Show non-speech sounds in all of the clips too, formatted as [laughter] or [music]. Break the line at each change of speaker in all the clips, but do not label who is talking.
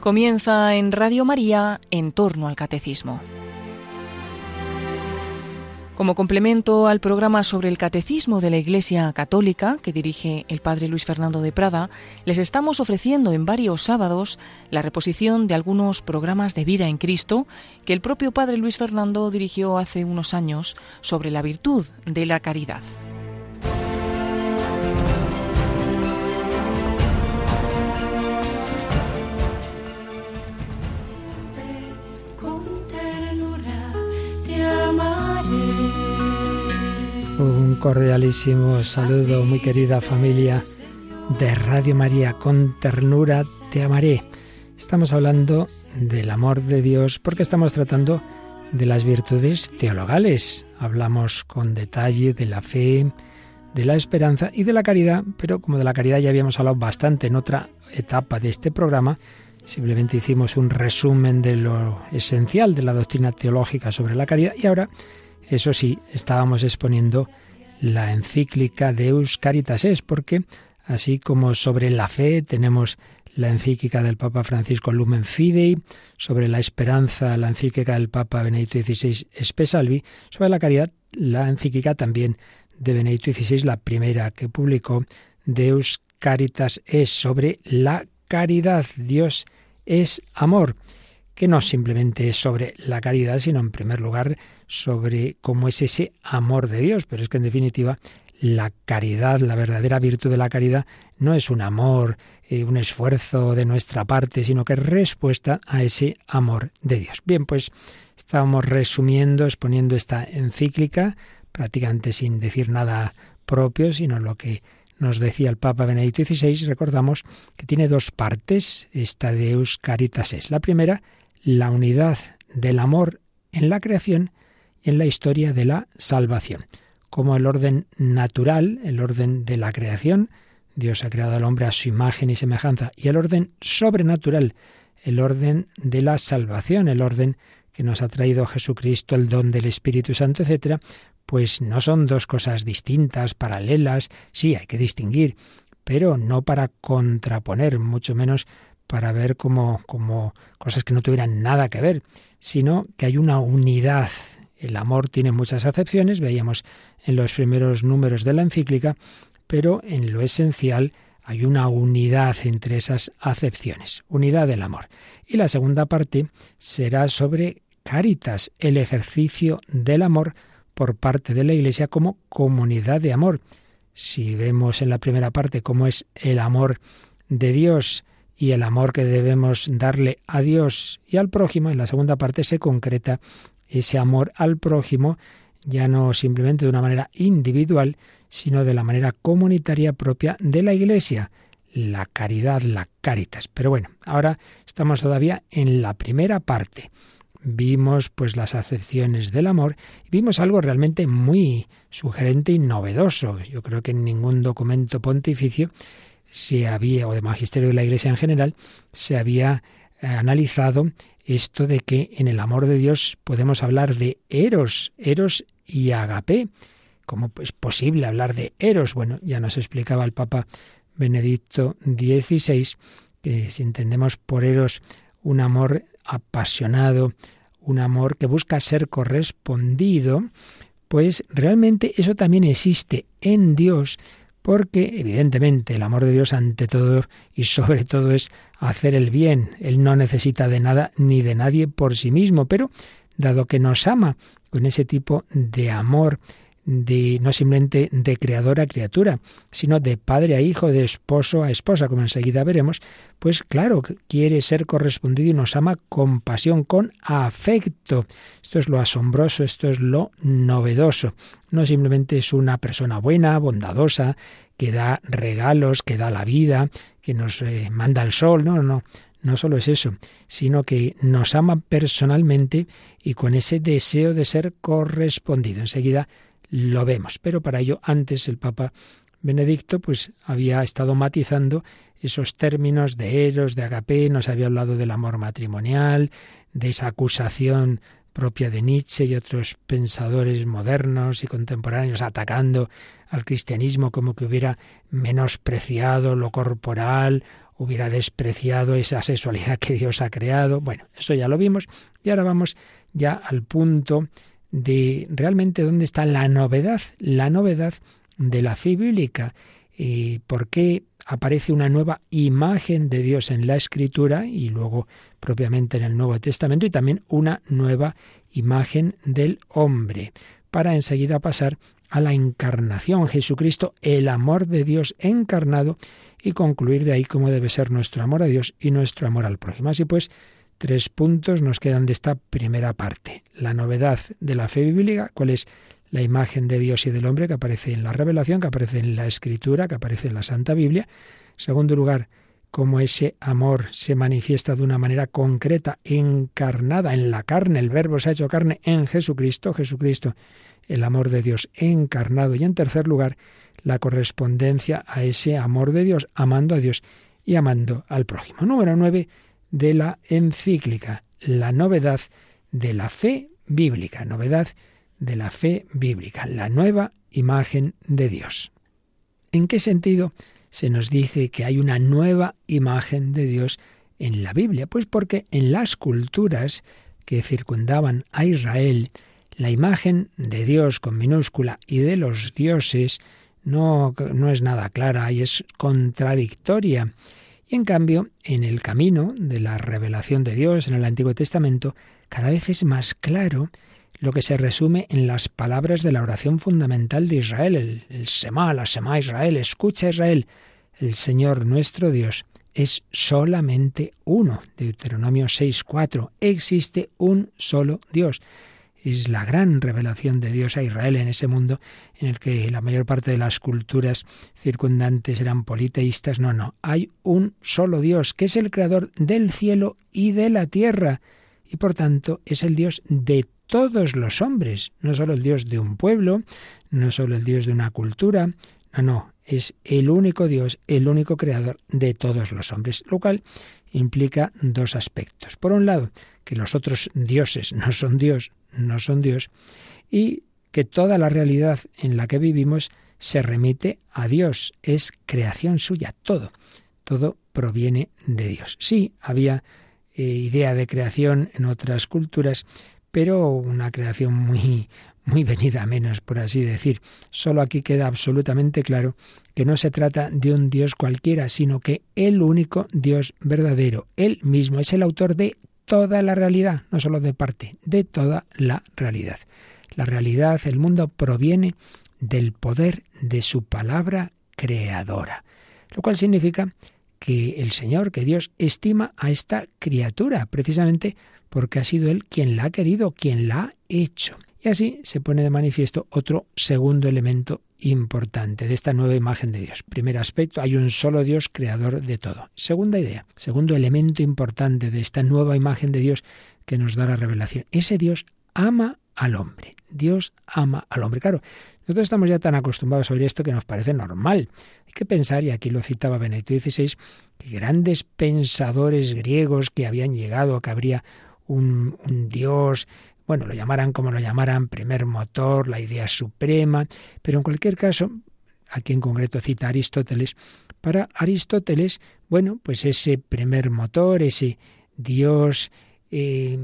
Comienza en Radio María en torno al catecismo. Como complemento al programa sobre el catecismo de la Iglesia Católica que dirige el Padre Luis Fernando de Prada, les estamos ofreciendo en varios sábados la reposición de algunos programas de vida en Cristo que el propio Padre Luis Fernando dirigió hace unos años sobre la virtud de la caridad.
Un cordialísimo saludo, muy querida familia de Radio María, con ternura te amaré. Estamos hablando del amor de Dios porque estamos tratando de las virtudes teologales. Hablamos con detalle de la fe, de la esperanza y de la caridad, pero como de la caridad ya habíamos hablado bastante en otra etapa de este programa, simplemente hicimos un resumen de lo esencial de la doctrina teológica sobre la caridad y ahora eso sí, estábamos exponiendo la encíclica de Caritas Es, porque así como sobre la fe tenemos la encíclica del Papa Francisco Lumen Fidei, sobre la esperanza la encíclica del Papa Benedicto XVI Espesalvi, sobre la caridad la encíclica también de Benedicto XVI, la primera que publicó, Deus Caritas es sobre la caridad. Dios es amor, que no simplemente es sobre la caridad, sino en primer lugar sobre cómo es ese amor de Dios, pero es que en definitiva la caridad, la verdadera virtud de la caridad, no es un amor, eh, un esfuerzo de nuestra parte, sino que es respuesta a ese amor de Dios. Bien, pues estábamos resumiendo, exponiendo esta encíclica, prácticamente sin decir nada propio, sino lo que nos decía el Papa Benedicto XVI, recordamos que tiene dos partes, esta Deus Caritas es. La primera, la unidad del amor en la creación en la historia de la salvación. Como el orden natural, el orden de la creación, Dios ha creado al hombre a su imagen y semejanza, y el orden sobrenatural, el orden de la salvación, el orden que nos ha traído Jesucristo, el don del Espíritu Santo, etcétera, pues no son dos cosas distintas, paralelas, sí, hay que distinguir, pero no para contraponer, mucho menos para ver como, como cosas que no tuvieran nada que ver, sino que hay una unidad el amor tiene muchas acepciones, veíamos en los primeros números de la encíclica, pero en lo esencial hay una unidad entre esas acepciones, unidad del amor. Y la segunda parte será sobre caritas, el ejercicio del amor por parte de la Iglesia como comunidad de amor. Si vemos en la primera parte cómo es el amor de Dios y el amor que debemos darle a Dios y al prójimo, en la segunda parte se concreta ese amor al prójimo, ya no simplemente de una manera individual, sino de la manera comunitaria propia de la Iglesia, la caridad, la caritas. Pero bueno, ahora estamos todavía en la primera parte. Vimos pues las acepciones del amor y vimos algo realmente muy sugerente y novedoso. Yo creo que en ningún documento pontificio se había, o de magisterio de la Iglesia en general, se había analizado esto de que en el amor de Dios podemos hablar de eros, eros y agape. ¿Cómo es posible hablar de eros? Bueno, ya nos explicaba el Papa Benedicto XVI que si entendemos por eros un amor apasionado, un amor que busca ser correspondido, pues realmente eso también existe en Dios, porque evidentemente el amor de Dios ante todo y sobre todo es hacer el bien. Él no necesita de nada ni de nadie por sí mismo, pero dado que nos ama con ese tipo de amor, de no simplemente de creador a criatura, sino de padre a hijo, de esposo a esposa, como enseguida veremos, pues claro, quiere ser correspondido y nos ama con pasión, con afecto. Esto es lo asombroso, esto es lo novedoso. No simplemente es una persona buena, bondadosa, que da regalos, que da la vida, que nos eh, manda el sol, no, no, no solo es eso, sino que nos ama personalmente y con ese deseo de ser correspondido. Enseguida lo vemos, pero para ello antes el Papa Benedicto pues había estado matizando esos términos de eros, de agape, nos había hablado del amor matrimonial, de esa acusación propia de Nietzsche y otros pensadores modernos y contemporáneos atacando al cristianismo como que hubiera menospreciado lo corporal hubiera despreciado esa sexualidad que Dios ha creado. Bueno, eso ya lo vimos. Y ahora vamos ya al punto de realmente dónde está la novedad, la novedad de la fe bíblica. Y por qué aparece una nueva imagen de Dios en la Escritura y luego propiamente en el Nuevo Testamento y también una nueva imagen del hombre, para enseguida pasar a la encarnación, Jesucristo, el amor de Dios encarnado, y concluir de ahí cómo debe ser nuestro amor a Dios y nuestro amor al prójimo. Así pues, tres puntos nos quedan de esta primera parte. La novedad de la fe bíblica, cuál es la imagen de Dios y del hombre que aparece en la revelación, que aparece en la escritura, que aparece en la Santa Biblia. Segundo lugar, cómo ese amor se manifiesta de una manera concreta, encarnada en la carne, el verbo se ha hecho carne en Jesucristo, Jesucristo, el amor de Dios encarnado. Y en tercer lugar, la correspondencia a ese amor de Dios, amando a Dios y amando al prójimo. Número nueve de la encíclica, la novedad de la fe bíblica, novedad de la fe bíblica, la nueva imagen de Dios. ¿En qué sentido se nos dice que hay una nueva imagen de Dios en la Biblia? Pues porque en las culturas que circundaban a Israel, la imagen de Dios con minúscula y de los dioses no, no es nada clara y es contradictoria. Y en cambio, en el camino de la revelación de Dios en el Antiguo Testamento, cada vez es más claro lo que se resume en las palabras de la oración fundamental de Israel, el, el Semá, la Semá Israel, escucha Israel, el Señor nuestro Dios es solamente uno. Deuteronomio 6.4. Existe un solo Dios es la gran revelación de Dios a Israel en ese mundo en el que la mayor parte de las culturas circundantes eran politeístas. No, no, hay un solo Dios, que es el creador del cielo y de la tierra, y por tanto es el Dios de todos los hombres, no solo el Dios de un pueblo, no solo el Dios de una cultura, no, no, es el único Dios, el único creador de todos los hombres, lo cual implica dos aspectos. Por un lado, que los otros dioses no son Dios, no son Dios, y que toda la realidad en la que vivimos se remite a Dios, es creación suya, todo, todo proviene de Dios. Sí, había eh, idea de creación en otras culturas, pero una creación muy muy venida menos, por así decir. Solo aquí queda absolutamente claro que no se trata de un Dios cualquiera, sino que el único Dios verdadero, Él mismo, es el autor de toda la realidad, no solo de parte, de toda la realidad. La realidad, el mundo proviene del poder de su palabra creadora, lo cual significa que el Señor, que Dios estima a esta criatura, precisamente porque ha sido Él quien la ha querido, quien la ha hecho. Y así se pone de manifiesto otro segundo elemento importante de esta nueva imagen de Dios. Primer aspecto, hay un solo Dios creador de todo. Segunda idea, segundo elemento importante de esta nueva imagen de Dios que nos da la revelación. Ese Dios ama al hombre. Dios ama al hombre. Claro, nosotros estamos ya tan acostumbrados a oír esto que nos parece normal. Hay que pensar, y aquí lo citaba Benedicto XVI, que grandes pensadores griegos que habían llegado, que habría un, un Dios bueno, lo llamaran como lo llamaran, primer motor, la idea suprema, pero en cualquier caso, aquí en concreto cita Aristóteles, para Aristóteles, bueno, pues ese primer motor, ese Dios eh,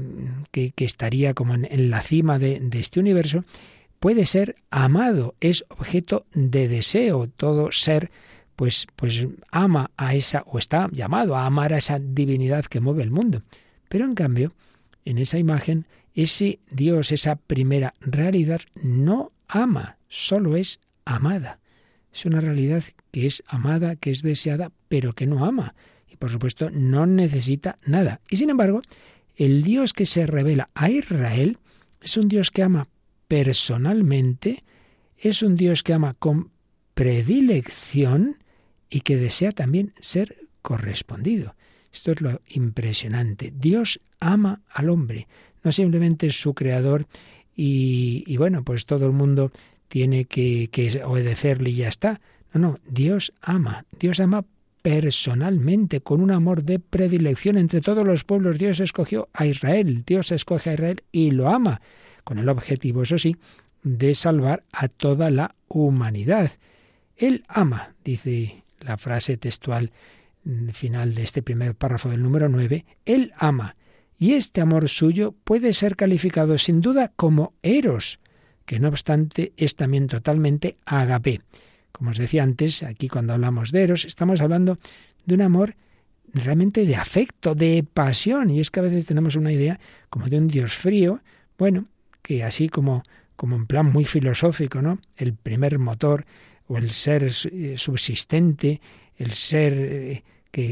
que, estaría como en, la cima de, de este universo, puede ser amado, es objeto de deseo, todo ser pues, pues ama a esa, o está llamado a amar a esa divinidad que mueve el mundo. Pero en cambio, en esa imagen ese Dios, esa primera realidad, no ama, solo es amada. Es una realidad que es amada, que es deseada, pero que no ama. Y por supuesto no necesita nada. Y sin embargo, el Dios que se revela a Israel es un Dios que ama personalmente, es un Dios que ama con predilección y que desea también ser correspondido. Esto es lo impresionante. Dios ama al hombre no simplemente es su creador y, bueno, pues todo el mundo tiene que, que obedecerle y ya está. No, no, Dios ama, Dios ama personalmente, con un amor de predilección entre todos los pueblos. Dios escogió a Israel, Dios escoge a Israel y lo ama, con el objetivo, eso sí, de salvar a toda la humanidad. Él ama, dice la frase textual final de este primer párrafo del número 9, Él ama, y este amor suyo puede ser calificado sin duda como eros, que no obstante es también totalmente agape. Como os decía antes, aquí cuando hablamos de eros, estamos hablando de un amor realmente de afecto, de pasión, y es que a veces tenemos una idea como de un Dios frío, bueno, que así como, como en plan muy filosófico, ¿no? El primer motor o el ser eh, subsistente, el ser eh,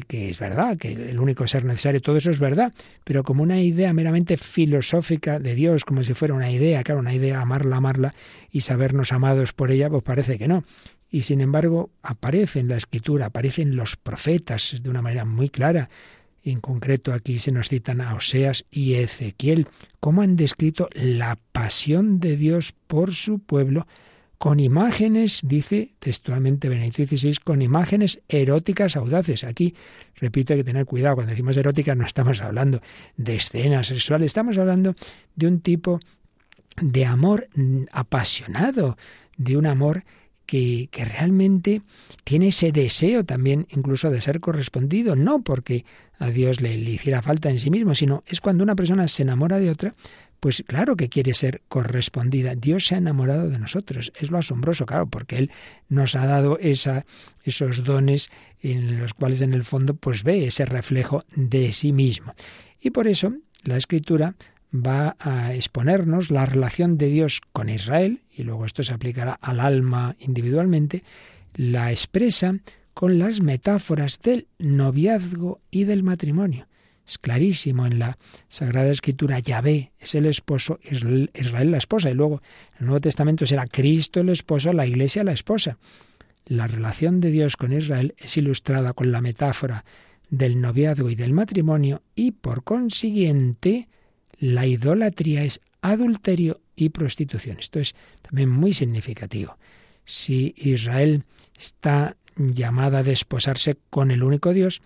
que, es verdad, que el único ser necesario, todo eso es verdad, pero como una idea meramente filosófica de Dios, como si fuera una idea, claro, una idea, amarla, amarla y sabernos amados por ella, pues parece que no. Y sin embargo aparece en la escritura, aparecen los profetas de una manera muy clara. En concreto aquí se nos citan a Oseas y Ezequiel, cómo han descrito la pasión de Dios por su pueblo con imágenes, dice textualmente Benedicto XVI, con imágenes eróticas audaces. Aquí, repito, hay que tener cuidado, cuando decimos eróticas no estamos hablando de escenas sexuales, estamos hablando de un tipo de amor apasionado, de un amor que, que, realmente tiene ese deseo también incluso de ser correspondido, no porque a Dios le, hiciera falta en sí mismo, sino es cuando una persona se enamora de otra pues claro que quiere ser correspondida. Dios se ha enamorado de nosotros. Es lo asombroso, claro, porque Él nos ha dado esa, esos dones en los cuales en el fondo pues ve ese reflejo de sí mismo. Y por eso la Escritura va a exponernos la relación de Dios con Israel, y luego esto se aplicará al alma individualmente, la expresa con las metáforas del noviazgo y del matrimonio. Es clarísimo en la Sagrada Escritura, Yahvé es el esposo, Israel, la esposa, y luego en el Nuevo Testamento será Cristo el esposo, la Iglesia la esposa. La relación de Dios con Israel es ilustrada con la metáfora del noviazgo y del matrimonio y por consiguiente la idolatría es adulterio y prostitución. Esto es también muy significativo. Si Israel está llamada a desposarse con el único Dios,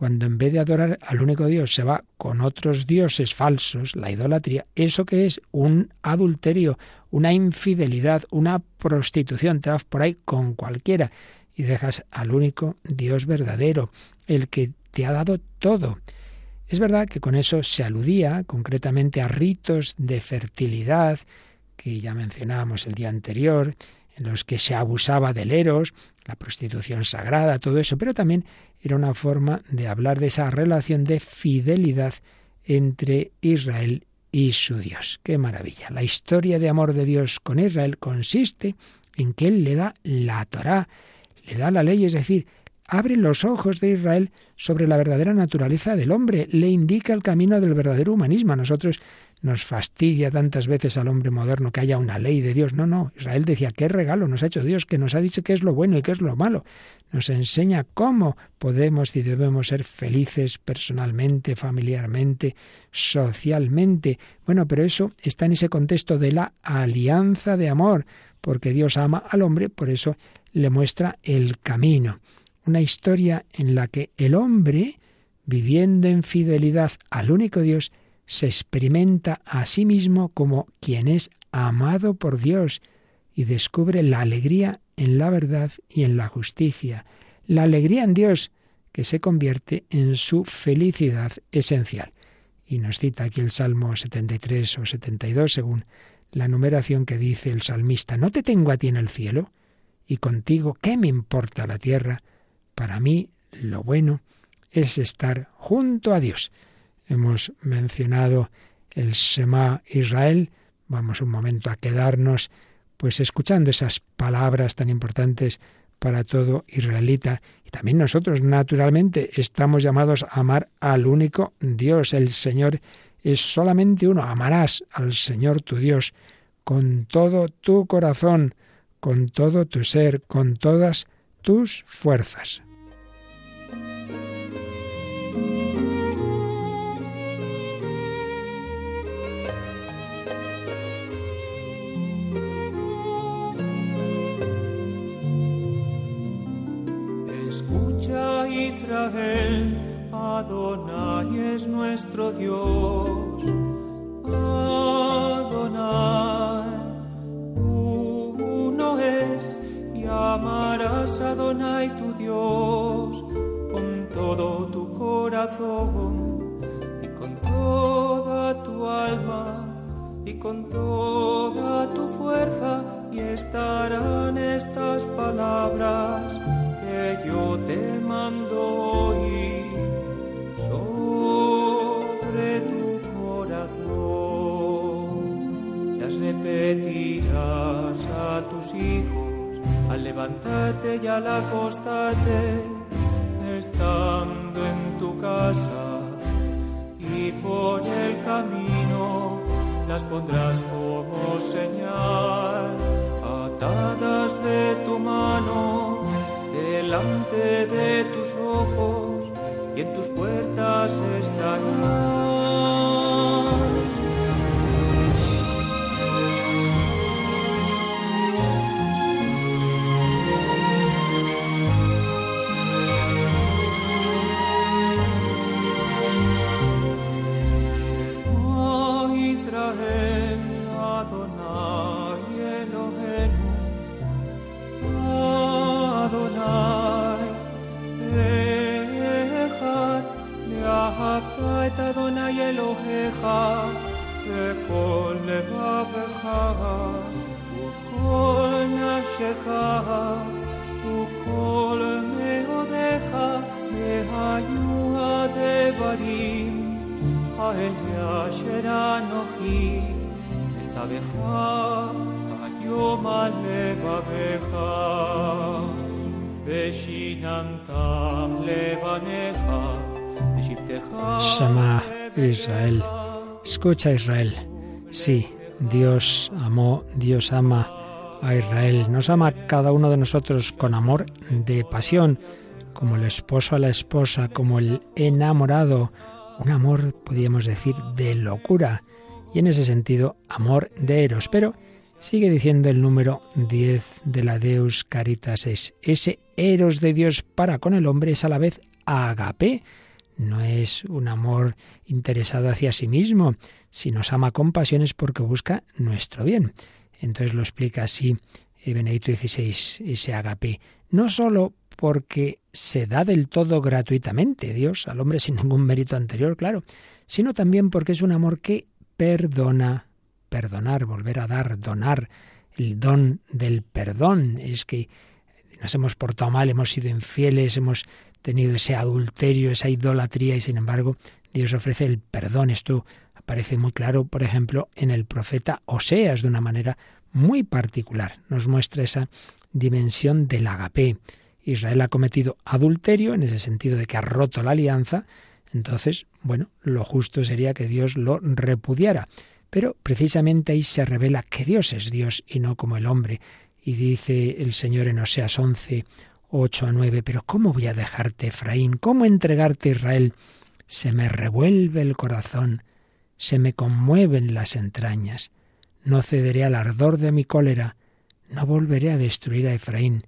cuando en vez de adorar al único Dios se va con otros dioses falsos, la idolatría, ¿eso que es? Un adulterio, una infidelidad, una prostitución. Te vas por ahí con cualquiera y dejas al único Dios verdadero, el que te ha dado todo. Es verdad que con eso se aludía concretamente a ritos de fertilidad, que ya mencionábamos el día anterior, en los que se abusaba del eros, la prostitución sagrada, todo eso, pero también era una forma de hablar de esa relación de fidelidad entre Israel y su Dios. ¡Qué maravilla! La historia de amor de Dios con Israel consiste en que Él le da la Torá, le da la ley, es decir, abre los ojos de Israel sobre la verdadera naturaleza del hombre, le indica el camino del verdadero humanismo. Nosotros nos fastidia tantas veces al hombre moderno que haya una ley de Dios. No, no, Israel decía, qué regalo nos ha hecho Dios, que nos ha dicho qué es lo bueno y qué es lo malo. Nos enseña cómo podemos y debemos ser felices personalmente, familiarmente, socialmente. Bueno, pero eso está en ese contexto de la alianza de amor, porque Dios ama al hombre, por eso le muestra el camino. Una historia en la que el hombre, viviendo en fidelidad al único Dios, se experimenta a sí mismo como quien es amado por Dios y descubre la alegría en la verdad y en la justicia, la alegría en Dios que se convierte en su felicidad esencial. Y nos cita aquí el Salmo 73 o 72 según la numeración que dice el salmista, ¿no te tengo a ti en el cielo? Y contigo, ¿qué me importa la tierra? Para mí lo bueno es estar junto a Dios. Hemos mencionado el Shema Israel. Vamos un momento a quedarnos pues escuchando esas palabras tan importantes para todo israelita. Y también nosotros, naturalmente, estamos llamados a amar al único Dios. El Señor es solamente uno. Amarás al Señor tu Dios con todo tu corazón, con todo tu ser, con todas tus fuerzas.
Israel, Adonai es nuestro Dios. Adonai, uno es, y amarás a Adonai tu Dios con todo tu corazón y con toda tu alma y con toda tu fuerza y estarán estas palabras yo te mando hoy sobre tu corazón. Las repetirás a tus hijos al levantarte y al acostarte, estando en tu casa y por el camino las pondrás como señal, atadas de tu mano, delante de tus ojos y en tus puertas estarán.
Escucha Israel. Sí, Dios amó, Dios ama a Israel. Nos ama cada uno de nosotros con amor de pasión, como el esposo a la esposa, como el enamorado. Un amor, podríamos decir, de locura. Y en ese sentido, amor de eros. Pero sigue diciendo el número 10 de la Deus Caritas es ese eros de Dios para con el hombre es a la vez agape no es un amor interesado hacia sí mismo. Si nos ama con pasión es porque busca nuestro bien. Entonces lo explica así eh, Benedicto XVI, ese agape. No sólo porque se da del todo gratuitamente Dios al hombre sin ningún mérito anterior, claro, sino también porque es un amor que perdona, perdonar, volver a dar, donar, el don del perdón. Es que nos hemos portado mal, hemos sido infieles, hemos tenido ese adulterio, esa idolatría y sin embargo Dios ofrece el perdón. Esto aparece muy claro, por ejemplo, en el profeta Oseas de una manera muy particular. Nos muestra esa dimensión del agape. Israel ha cometido adulterio en ese sentido de que ha roto la alianza, entonces, bueno, lo justo sería que Dios lo repudiara. Pero precisamente ahí se revela que Dios es Dios y no como el hombre. Y dice el Señor en Oseas 11, 8 a 9, pero ¿cómo voy a dejarte, Efraín? ¿Cómo entregarte, Israel? Se me revuelve el corazón, se me conmueven las entrañas. No cederé al ardor de mi cólera, no volveré a destruir a Efraín,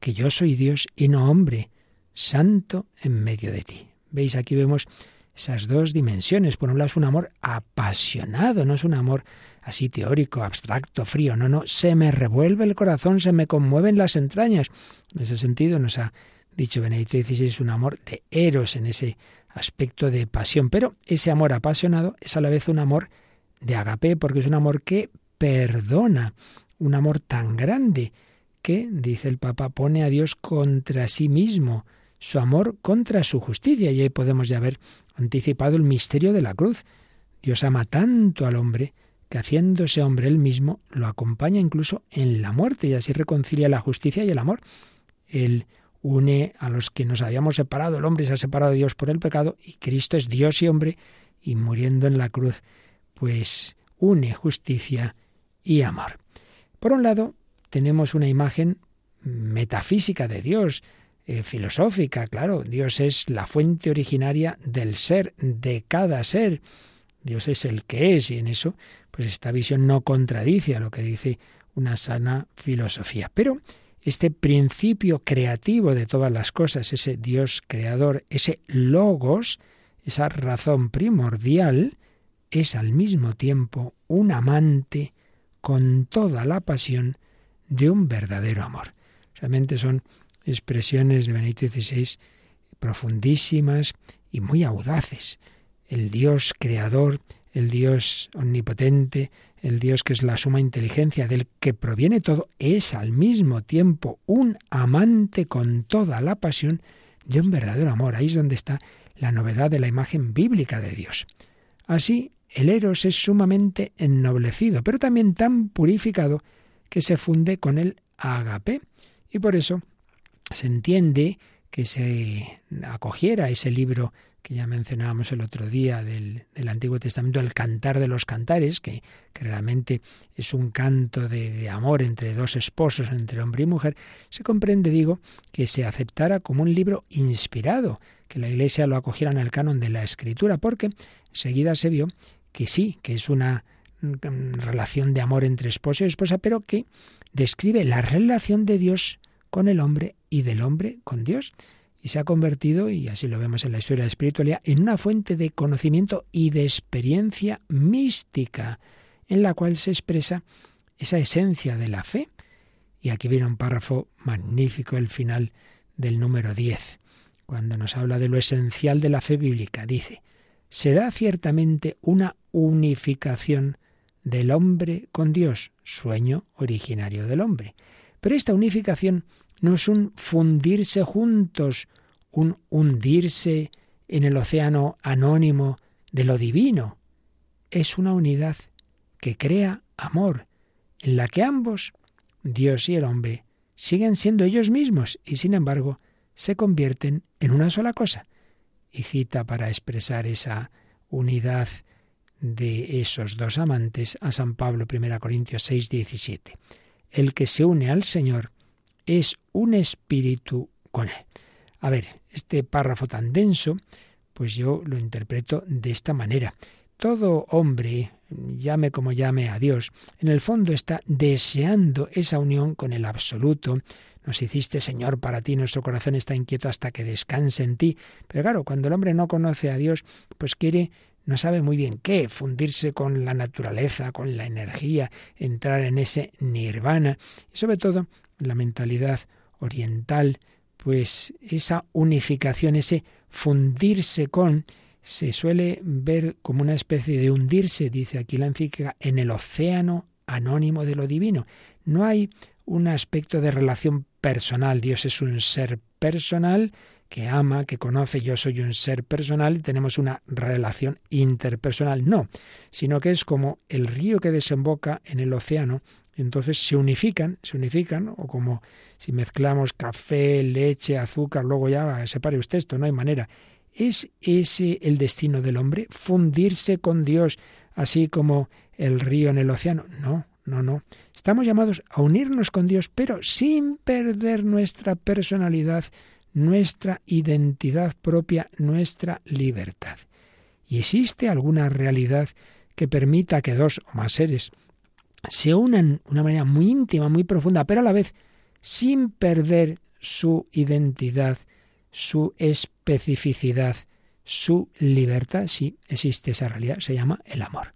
que yo soy Dios y no hombre, santo en medio de ti. ¿Veis? Aquí vemos esas dos dimensiones. Por un lado es un amor apasionado, no es un amor así teórico, abstracto, frío. No, no, se me revuelve el corazón, se me conmueven las entrañas. En ese sentido nos ha dicho Benedicto XVI, es un amor de eros en ese aspecto de pasión. Pero ese amor apasionado es a la vez un amor de agape, porque es un amor que perdona, un amor tan grande que, dice el Papa, pone a Dios contra sí mismo, su amor contra su justicia. Y ahí podemos ya haber anticipado el misterio de la cruz. Dios ama tanto al hombre que haciéndose hombre él mismo, lo acompaña incluso en la muerte y así reconcilia la justicia y el amor. Él une a los que nos habíamos separado, el hombre se ha separado de Dios por el pecado y Cristo es Dios y hombre y muriendo en la cruz, pues une justicia y amor. Por un lado, tenemos una imagen metafísica de Dios, eh, filosófica, claro, Dios es la fuente originaria del ser, de cada ser. Dios es el que es y en eso, pues esta visión no contradice a lo que dice una sana filosofía. Pero este principio creativo de todas las cosas, ese Dios creador, ese logos, esa razón primordial, es al mismo tiempo un amante con toda la pasión de un verdadero amor. Realmente son expresiones de Benito XVI profundísimas y muy audaces. El Dios creador, el Dios omnipotente, el Dios que es la suma inteligencia, del que proviene todo, es al mismo tiempo un amante con toda la pasión de un verdadero amor. Ahí es donde está la novedad de la imagen bíblica de Dios. Así, el Eros es sumamente ennoblecido, pero también tan purificado que se funde con el agape. Y por eso se entiende que se acogiera ese libro que ya mencionábamos el otro día del, Antiguo Testamento, el cantar de los cantares, que, realmente es un canto de, de, amor entre dos esposos, entre hombre y mujer, se comprende, digo, que se aceptara como un libro inspirado, que la Iglesia lo acogiera en el canon de la Escritura, porque enseguida se vio que sí, que es una mm, relación de amor entre esposo y esposa, pero que describe la relación de Dios con el hombre y del hombre con Dios y se ha convertido, y así lo vemos en la historia de la espiritualidad, en una fuente de conocimiento y de experiencia mística, en la cual se expresa esa esencia de la fe. Y aquí viene un párrafo magnífico, el final del número 10, cuando nos habla de lo esencial de la fe bíblica. Dice, se da ciertamente una unificación del hombre con Dios, sueño originario del hombre. Pero esta unificación no es un fundirse juntos, un hundirse en el océano anónimo de lo divino. Es una unidad que crea amor, en la que ambos, Dios y el hombre, siguen siendo ellos mismos y sin embargo se convierten en una sola cosa. Y cita para expresar esa unidad de esos dos amantes a San Pablo, 1 Corintios 6, 17. El que se une al Señor es un espíritu con él. A ver, este párrafo tan denso, pues yo lo interpreto de esta manera. Todo hombre, llame como llame a Dios, en el fondo está deseando esa unión con el absoluto. Nos hiciste Señor para ti, nuestro corazón está inquieto hasta que descanse en ti. Pero claro, cuando el hombre no conoce a Dios, pues quiere no sabe muy bien qué, fundirse con la naturaleza, con la energía, entrar en ese nirvana y sobre todo la mentalidad oriental, pues esa unificación, ese fundirse con, se suele ver como una especie de hundirse, dice aquí la encíclica, en el océano anónimo de lo divino. No hay un aspecto de relación personal. Dios es un ser personal que ama, que conoce, yo soy un ser personal, tenemos una relación interpersonal. No, sino que es como el río que desemboca en el océano entonces se unifican, se unifican, o como si mezclamos café, leche, azúcar, luego ya separe usted esto, no hay manera. ¿Es ese el destino del hombre? ¿Fundirse con Dios así como el río en el océano? No, no, no. Estamos llamados a unirnos con Dios, pero sin perder nuestra personalidad, nuestra identidad propia, nuestra libertad. ¿Y existe alguna realidad que permita que dos o más seres se unan de una manera muy íntima, muy profunda, pero a la vez sin perder su identidad, su especificidad, su libertad. Sí, existe esa realidad, se llama el amor.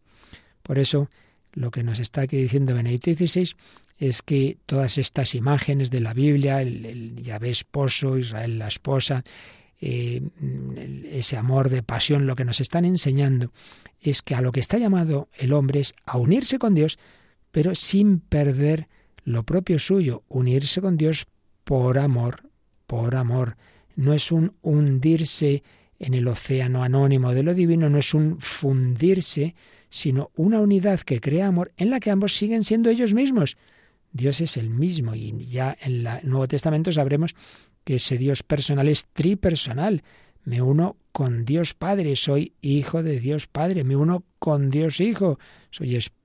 Por eso, lo que nos está aquí diciendo Benedicto XVI es que todas estas imágenes de la Biblia, el, el Yahvé esposo, Israel la esposa, eh, ese amor de pasión, lo que nos están enseñando es que a lo que está llamado el hombre es a unirse con Dios, pero sin perder lo propio suyo, unirse con Dios por amor, por amor. No es un hundirse en el océano anónimo de lo divino, no es un fundirse, sino una unidad que crea amor en la que ambos siguen siendo ellos mismos. Dios es el mismo y ya en el Nuevo Testamento sabremos que ese Dios personal es tripersonal. Me uno con Dios Padre, soy hijo de Dios Padre, me uno con Dios Hijo, soy esposo,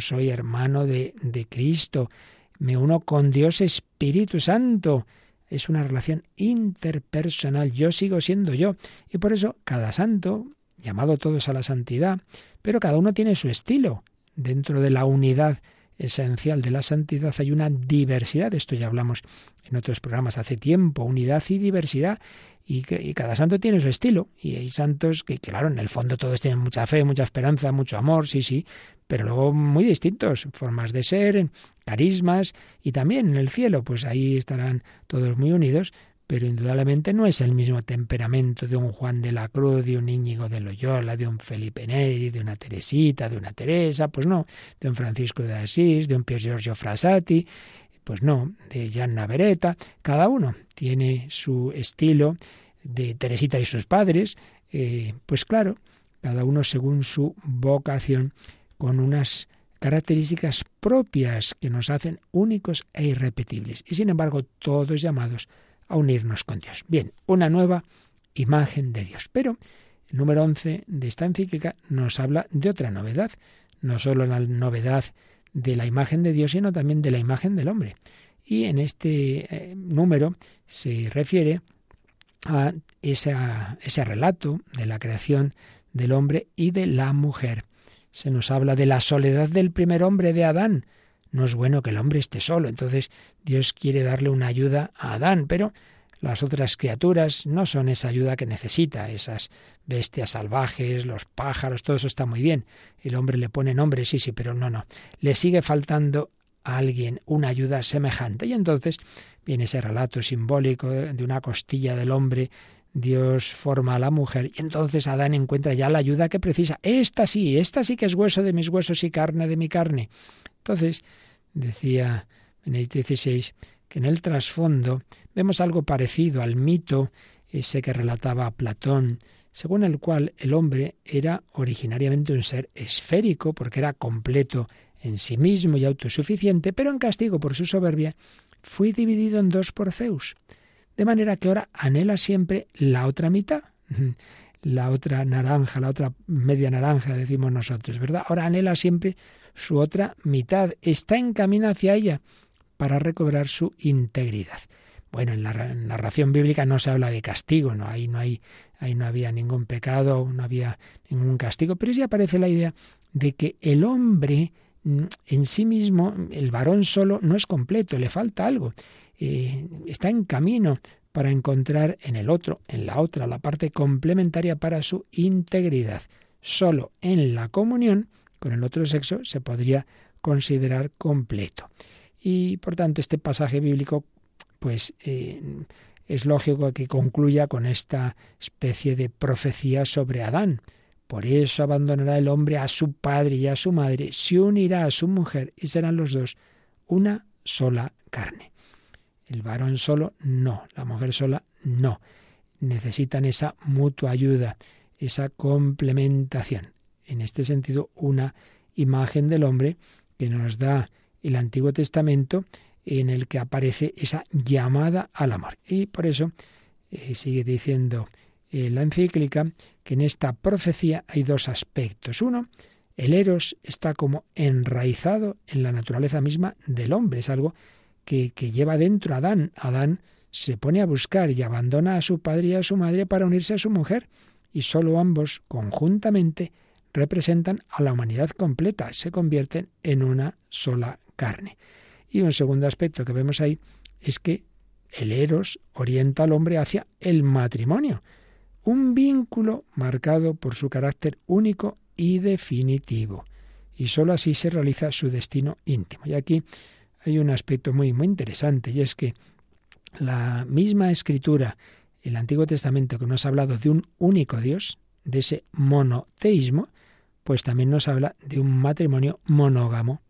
soy hermano de, de Cristo, me uno con Dios Espíritu Santo. Es una relación interpersonal, yo sigo siendo yo. Y por eso cada santo, llamado todos a la santidad, pero cada uno tiene su estilo. Dentro de la unidad esencial de la santidad hay una diversidad. Esto ya hablamos en otros programas hace tiempo, unidad y diversidad y, que, cada santo tiene su estilo. Y hay santos que, claro, en el fondo todos tienen mucha fe, mucha esperanza, mucho amor, sí, sí, pero luego muy distintos, formas de ser, carismas y también en el cielo, pues ahí estarán todos muy unidos, pero indudablemente no es el mismo temperamento de un Juan de la Cruz, de un Íñigo de Loyola, de un Felipe Neri, de una Teresita, de una Teresa, pues no, de un Francisco de Asís, de un Pier Giorgio Frassati, pues no, de Gianna Beretta, cada uno tiene su estilo, de Teresita y sus padres, eh, pues claro, cada uno según su vocación, con unas características propias que nos hacen únicos e irrepetibles, y sin embargo todos llamados a unirnos con Dios. Bien, una nueva imagen de Dios. Pero el número 11 de esta encíclica nos habla de otra novedad, no solo la novedad de la imagen de Dios, sino también de la imagen del hombre. Y en este eh, número se refiere a ese relato de la creación del hombre y de la mujer. Se nos habla de la soledad del primer hombre de Adán, no es bueno que el hombre esté solo. Entonces Dios quiere darle una ayuda a Adán, pero las otras criaturas no son esa ayuda que necesita, esas bestias salvajes, los pájaros, todo eso está muy bien. El hombre le pone nombre, sí, sí, pero no, no. Le sigue faltando a alguien una ayuda semejante. Y entonces viene ese relato simbólico de una costilla del hombre, Dios forma a la mujer y entonces Adán encuentra ya la ayuda que precisa. Esta sí, esta sí que es hueso de mis huesos y carne de mi carne. Entonces, decía Benedicto XVI, que en el trasfondo vemos algo parecido al mito ese que relataba Platón, según el cual el hombre era originariamente un ser esférico, porque era completo en sí mismo y autosuficiente, pero en castigo por su soberbia, fue dividido en dos por Zeus, de manera que ahora anhela siempre la otra mitad, [laughs] la otra naranja, la otra media naranja, decimos nosotros, ¿verdad? Ahora anhela siempre su otra mitad, está en camino hacia ella para recobrar su integridad. Bueno, en la narración bíblica no se habla de castigo, no, ahí no hay, ahí no había ningún pecado, no había ningún castigo, pero sí aparece la idea de que el hombre mm, en sí mismo, el varón solo, no es completo, le falta algo. Eh, está en camino para encontrar en el otro, en la otra, la parte complementaria para su integridad. Solo en la comunión con el otro sexo se podría considerar completo. Y por tanto este pasaje bíblico pues eh, es lógico que concluya con esta especie de profecía sobre Adán. Por eso abandonará el hombre a su padre y a su madre, se unirá a su mujer y serán los dos una sola carne. El varón solo no, la mujer sola no. Necesitan esa mutua ayuda, esa complementación en este sentido, una imagen del hombre que nos da el Antiguo Testamento en el que aparece esa llamada al amor. Y por eso eh, sigue diciendo eh, la encíclica que en esta profecía hay dos aspectos. Uno, el eros está como enraizado en la naturaleza misma del hombre, es algo que, lleva dentro a Adán. Adán se pone a buscar y abandona a su padre y a su madre para unirse a su mujer, y sólo ambos conjuntamente representan a la humanidad completa, se convierten en una sola carne. Y un segundo aspecto que vemos ahí es que el eros orienta al hombre hacia el matrimonio, un vínculo marcado por su carácter único y definitivo. Y sólo así se realiza su destino íntimo. Y aquí hay un aspecto muy, muy interesante, y es que la misma escritura, el Antiguo Testamento, que nos ha hablado de un único Dios, de ese monoteísmo, pues también nos habla de un matrimonio monógamo.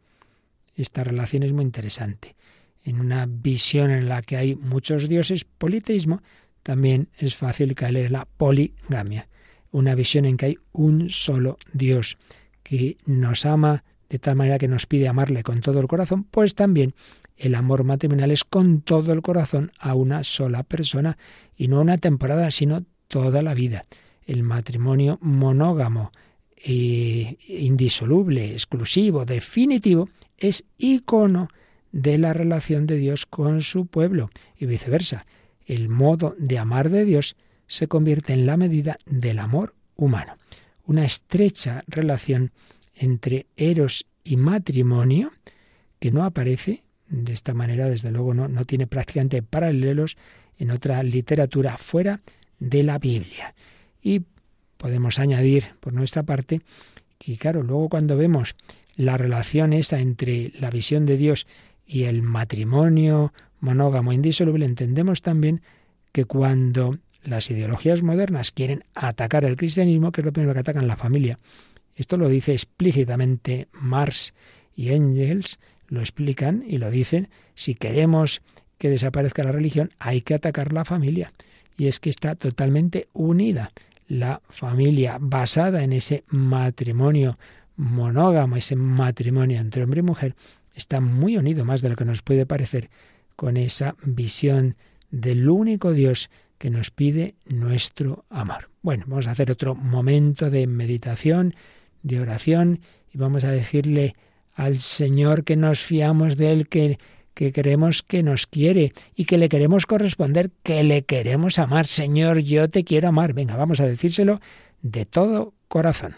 Esta relación es muy interesante. En una visión en la que hay muchos dioses, politeísmo, también es fácil caer en la poligamia. Una visión en que hay un solo Dios que nos ama de tal manera que nos pide amarle con todo el corazón, pues también el amor matrimonial es con todo el corazón a una sola persona y no una temporada, sino toda la vida. El matrimonio monógamo indisoluble, exclusivo, definitivo, es icono de la relación de Dios con su pueblo y viceversa. El modo de amar de Dios se convierte en la medida del amor humano. Una estrecha relación entre eros y matrimonio que no aparece de esta manera, desde luego no, no tiene prácticamente paralelos en otra literatura fuera de la Biblia. Y podemos añadir por nuestra parte que, claro, luego cuando vemos la relación esa entre la visión de Dios y el matrimonio monógamo indisoluble, entendemos también que cuando las ideologías modernas quieren atacar el cristianismo, que es lo primero que atacan la familia. Esto lo dice explícitamente Marx y Engels, lo explican y lo dicen, si queremos que desaparezca la religión, hay que atacar la familia. Y es que está totalmente unida la familia basada en ese matrimonio monógamo, ese matrimonio entre hombre y mujer, está muy unido más de lo que nos puede parecer con esa visión del único Dios que nos pide nuestro amor. Bueno, vamos a hacer otro momento de meditación, de oración, y vamos a decirle al Señor que nos fiamos de Él, que, que creemos que nos quiere y que le queremos corresponder, que le queremos amar. Señor, yo te quiero amar. Venga, vamos a decírselo de todo corazón.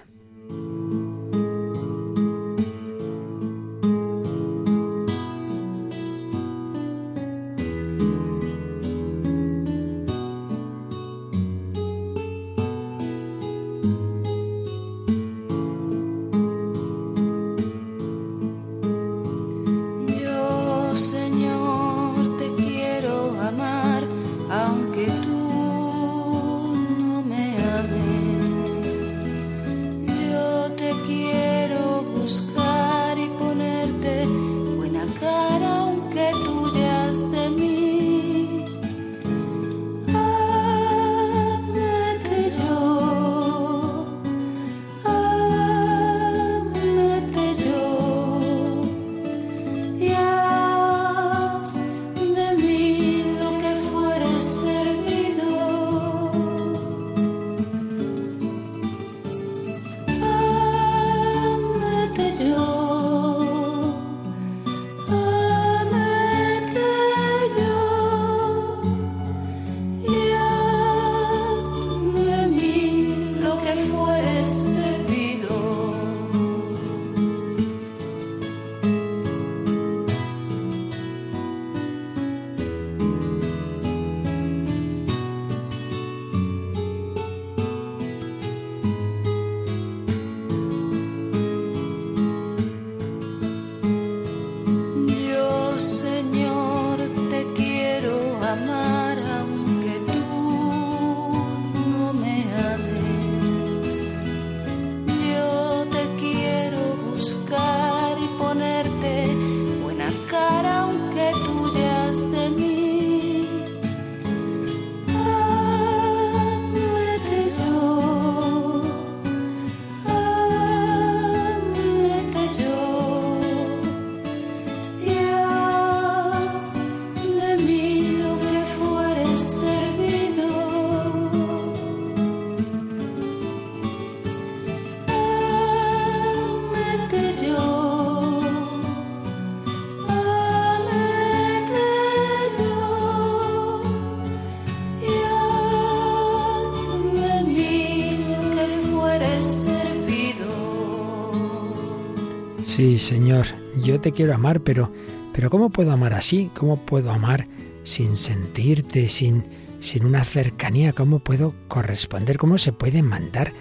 Sí, Señor, yo te quiero amar, pero, pero ¿cómo puedo amar así? ¿Cómo puedo amar sin sentirte, sin, sin una cercanía? ¿Cómo puedo corresponder? ¿Cómo se puede mandar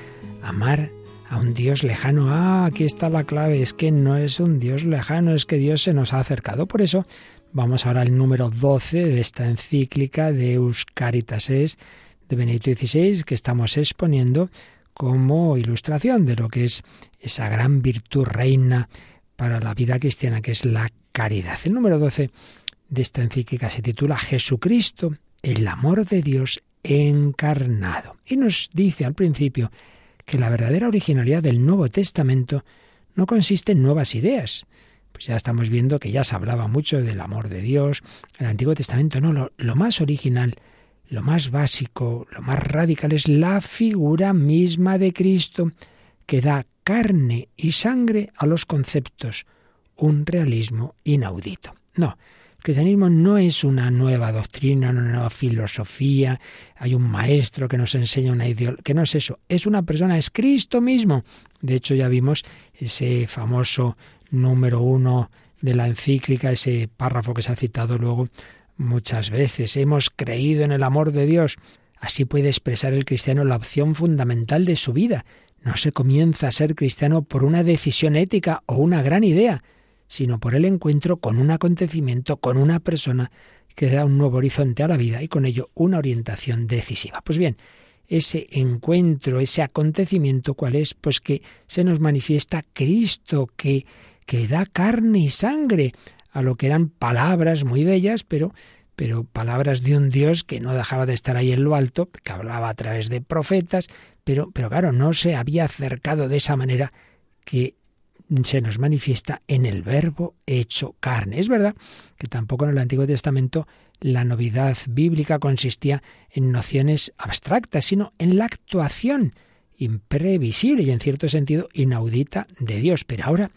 amar a un Dios lejano? Ah, aquí está la clave, es que no es un Dios lejano, es que Dios se nos ha acercado. Por eso vamos ahora al número 12 de esta encíclica de Euscaritas es de Benedicto XVI que estamos exponiendo como ilustración de lo que es esa gran virtud reina para la vida cristiana, que es la caridad. El número 12 de esta encíclica se titula Jesucristo, el amor de Dios encarnado. Y nos dice al principio que la verdadera originalidad del Nuevo Testamento no consiste en nuevas ideas. Pues ya estamos viendo que ya se hablaba mucho del amor de Dios. El Antiguo Testamento no, lo, lo más original, lo más básico, lo más radical es la figura misma de Cristo que da carne y sangre a los conceptos, un realismo inaudito. No, el cristianismo no es una nueva doctrina, una nueva filosofía, hay un maestro que nos enseña una ideología, que no es eso, es una persona, es Cristo mismo. De hecho, ya vimos ese famoso número uno de la encíclica, ese párrafo que se ha citado luego muchas veces. Hemos creído en el amor de Dios. Así puede expresar el cristiano la opción fundamental de su vida, no se comienza a ser cristiano por una decisión ética o una gran idea, sino por el encuentro con un acontecimiento, con una persona que da un nuevo horizonte a la vida y con ello una orientación decisiva. Pues bien, ese encuentro, ese acontecimiento, ¿cuál es? Pues que se nos manifiesta Cristo, que, que da carne y sangre a lo que eran palabras muy bellas, pero pero palabras de un Dios que no dejaba de estar ahí en lo alto, que hablaba a través de profetas, pero, pero claro, no se había acercado de esa manera que se nos manifiesta en el verbo hecho carne. Es verdad que tampoco en el Antiguo Testamento la novedad bíblica consistía en nociones abstractas, sino en la actuación imprevisible y en cierto sentido inaudita de Dios. Pero ahora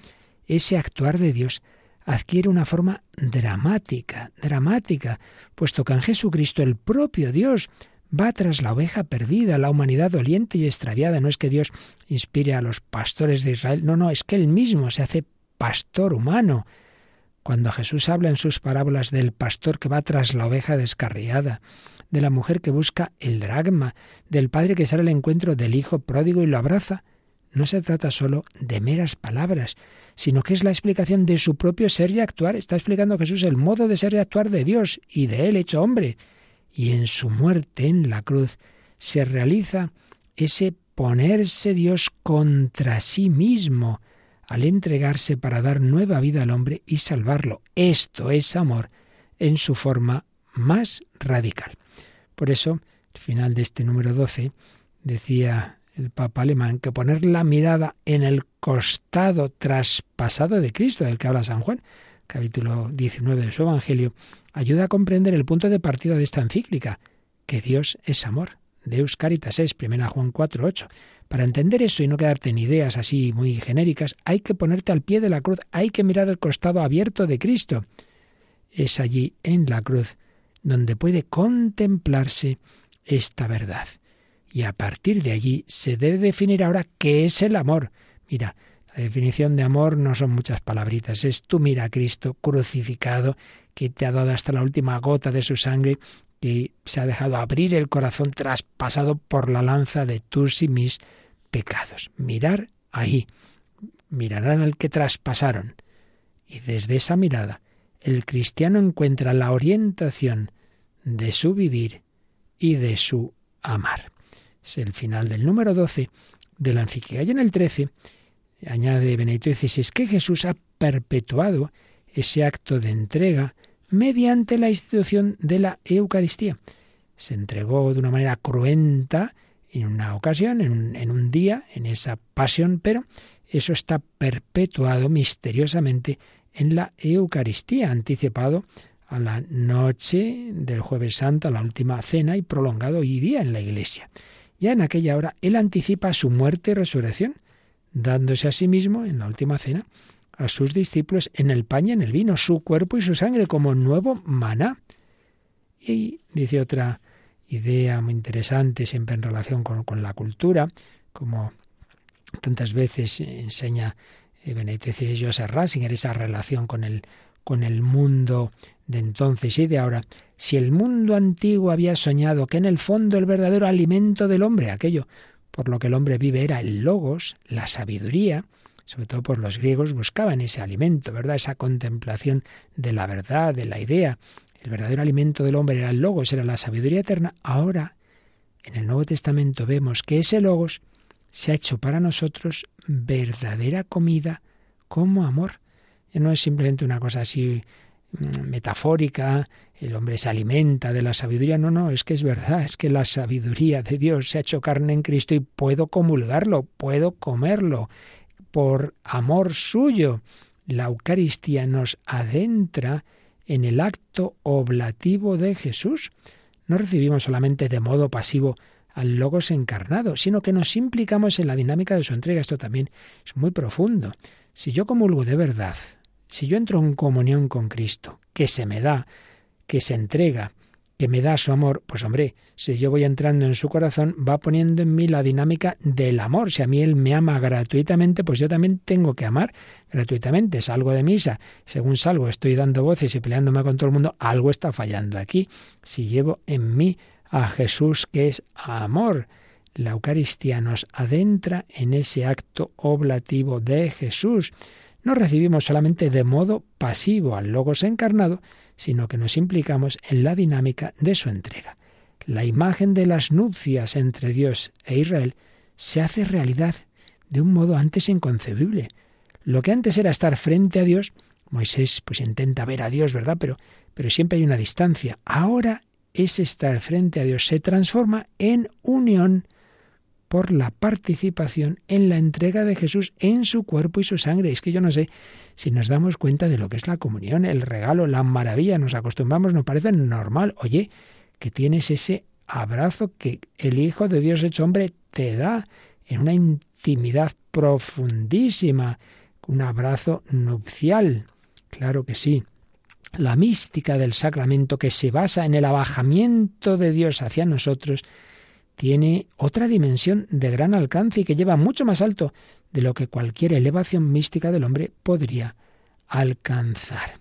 ese actuar de Dios adquiere una forma dramática, dramática, puesto que en Jesucristo el propio Dios va tras la oveja perdida, la humanidad doliente y extraviada. No es que Dios inspire a los pastores de Israel, no, no, es que Él mismo se hace pastor humano. Cuando Jesús habla en sus parábolas del pastor que va tras la oveja descarriada, de la mujer que busca el dragma, del padre que sale al encuentro del hijo pródigo y lo abraza, no se trata solo de meras palabras, sino que es la explicación de su propio ser y actuar. Está explicando Jesús el modo de ser y actuar de Dios y de Él hecho hombre. Y en su muerte en la cruz se realiza ese ponerse Dios contra sí mismo al entregarse para dar nueva vida al hombre y salvarlo. Esto es amor en su forma más radical. Por eso, al final de este número 12, decía el Papa alemán que poner la mirada en el costado traspasado de Cristo, del que habla San Juan, capítulo 19 de su Evangelio, ayuda a comprender el punto de partida de esta encíclica, que Dios es amor. Deus Caritas es, 1 Juan 4, 8. Para entender eso y no quedarte en ideas así muy genéricas, hay que ponerte al pie de la cruz, hay que mirar el costado abierto de Cristo. Es allí, en la cruz, donde puede contemplarse esta verdad. Y a partir de allí se debe definir ahora qué es el amor. Mira, la definición de amor no son muchas palabritas, es tú mira a Cristo crucificado, que te ha dado hasta la última gota de su sangre, que se ha dejado abrir el corazón traspasado por la lanza de tus y mis pecados. Mirar ahí, mirarán al que traspasaron. Y desde esa mirada, el cristiano encuentra la orientación de su vivir y de su amar. Es el final del número 12 de la encíclica. Y en el 13 añade Benedicto XVI que Jesús ha perpetuado ese acto de entrega mediante la institución de la Eucaristía. Se entregó de una manera cruenta en una ocasión, en un, en un día, en esa pasión, pero eso está perpetuado misteriosamente en la Eucaristía, anticipado a la noche del jueves santo, a la última cena y prolongado hoy día en la Iglesia. Ya en aquella hora Él anticipa su muerte y resurrección, dándose a sí mismo, en la última cena, a sus discípulos en el pan y en el vino, su cuerpo y su sangre como nuevo maná. Y dice otra idea muy interesante, siempre en relación con, la cultura, como tantas veces enseña eh, Benedicto XVI Joseph Ratzinger, esa relación con el, con el mundo de entonces y de ahora, si el mundo antiguo había soñado que en el fondo el verdadero alimento del hombre, aquello por lo que el hombre vive era el logos, la sabiduría, sobre todo por los griegos buscaban ese alimento, ¿verdad? Esa contemplación de la verdad, de la idea. El verdadero alimento del hombre era el logos, era la sabiduría eterna. Ahora, en el Nuevo Testamento vemos que ese logos se ha hecho para nosotros verdadera comida como amor. Y no es simplemente una cosa así metafórica, el hombre se alimenta de la sabiduría. No, no, es que es verdad, es que la sabiduría de Dios se ha hecho carne en Cristo y puedo comulgarlo, puedo comerlo por amor suyo. La Eucaristía nos adentra en el acto oblativo de Jesús. No recibimos solamente de modo pasivo al Logos encarnado, sino que nos implicamos en la dinámica de su entrega. Esto también es muy profundo. Si yo comulgo de verdad, si yo entro en comunión con Cristo, que se me da, que se entrega, que me da su amor, pues hombre, si yo voy entrando en su corazón, va poniendo en mí la dinámica del amor. Si a mí Él me ama gratuitamente, pues yo también tengo que amar gratuitamente. Salgo de misa, según salgo estoy dando voces y peleándome con todo el mundo, algo está fallando aquí. Si llevo en mí a Jesús que es amor, la Eucaristía nos adentra en ese acto oblativo de Jesús no recibimos solamente de modo pasivo al Logos encarnado, sino que nos implicamos en la dinámica de su entrega. La imagen de las nupcias entre Dios e Israel se hace realidad de un modo antes inconcebible. Lo que antes era estar frente a Dios, Moisés pues intenta ver a Dios, ¿verdad? Pero, pero siempre hay una distancia. Ahora ese estar frente a Dios se transforma en unión por la participación en la entrega de Jesús en su cuerpo y su sangre. Es que yo no sé si nos damos cuenta de lo que es la comunión, el regalo, la maravilla, nos acostumbramos, nos parece normal. Oye, que tienes ese abrazo que el Hijo de Dios hecho hombre te da en una intimidad profundísima, un abrazo nupcial. Claro que sí. La mística del sacramento que se basa en el abajamiento de Dios hacia nosotros tiene otra dimensión de gran alcance y que lleva mucho más alto de lo que cualquier elevación mística del hombre podría alcanzar.